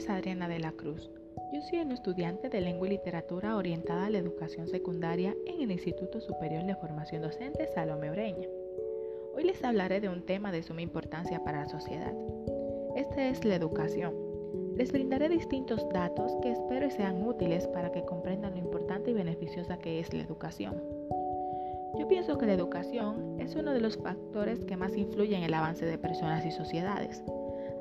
es Adriana de la Cruz. Yo soy una estudiante de lengua y literatura orientada a la educación secundaria en el Instituto Superior de Formación Docente Salome Oreña. Hoy les hablaré de un tema de suma importancia para la sociedad. Este es la educación. Les brindaré distintos datos que espero sean útiles para que comprendan lo importante y beneficiosa que es la educación. Yo pienso que la educación es uno de los factores que más influyen en el avance de personas y sociedades.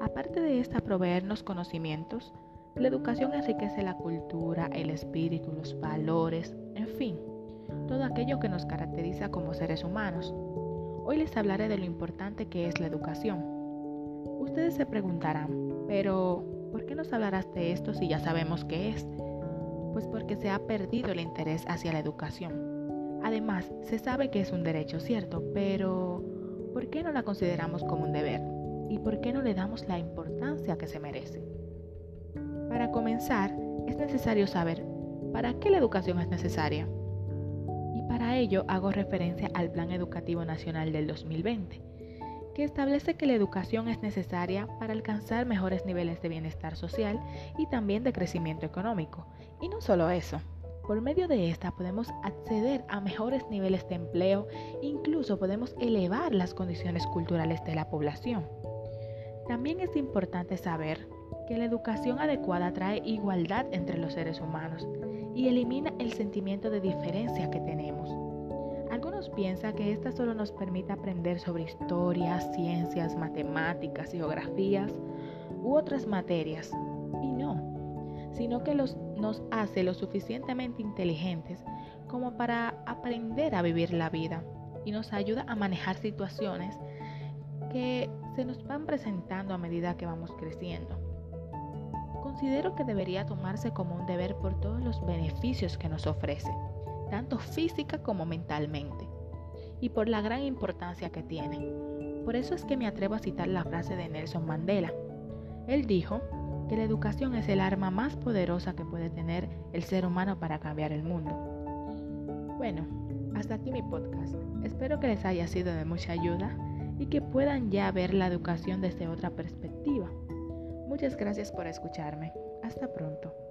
Aparte de esta proveernos conocimientos, la educación enriquece la cultura, el espíritu, los valores, en fin, todo aquello que nos caracteriza como seres humanos. Hoy les hablaré de lo importante que es la educación. Ustedes se preguntarán, pero ¿por qué nos hablarás de esto si ya sabemos qué es? Pues porque se ha perdido el interés hacia la educación. Además, se sabe que es un derecho, cierto, pero ¿por qué no la consideramos como un deber? Y por qué no le damos la importancia que se merece. Para comenzar, es necesario saber para qué la educación es necesaria. Y para ello hago referencia al Plan Educativo Nacional del 2020, que establece que la educación es necesaria para alcanzar mejores niveles de bienestar social y también de crecimiento económico. Y no solo eso, por medio de esta podemos acceder a mejores niveles de empleo, incluso podemos elevar las condiciones culturales de la población. También es importante saber que la educación adecuada trae igualdad entre los seres humanos y elimina el sentimiento de diferencia que tenemos. Algunos piensan que esta solo nos permite aprender sobre historia, ciencias, matemáticas, geografías u otras materias. Y no, sino que nos hace lo suficientemente inteligentes como para aprender a vivir la vida y nos ayuda a manejar situaciones que se nos van presentando a medida que vamos creciendo. Considero que debería tomarse como un deber por todos los beneficios que nos ofrece, tanto física como mentalmente, y por la gran importancia que tiene. Por eso es que me atrevo a citar la frase de Nelson Mandela. Él dijo que la educación es el arma más poderosa que puede tener el ser humano para cambiar el mundo. Bueno, hasta aquí mi podcast. Espero que les haya sido de mucha ayuda y que puedan ya ver la educación desde otra perspectiva. Muchas gracias por escucharme. Hasta pronto.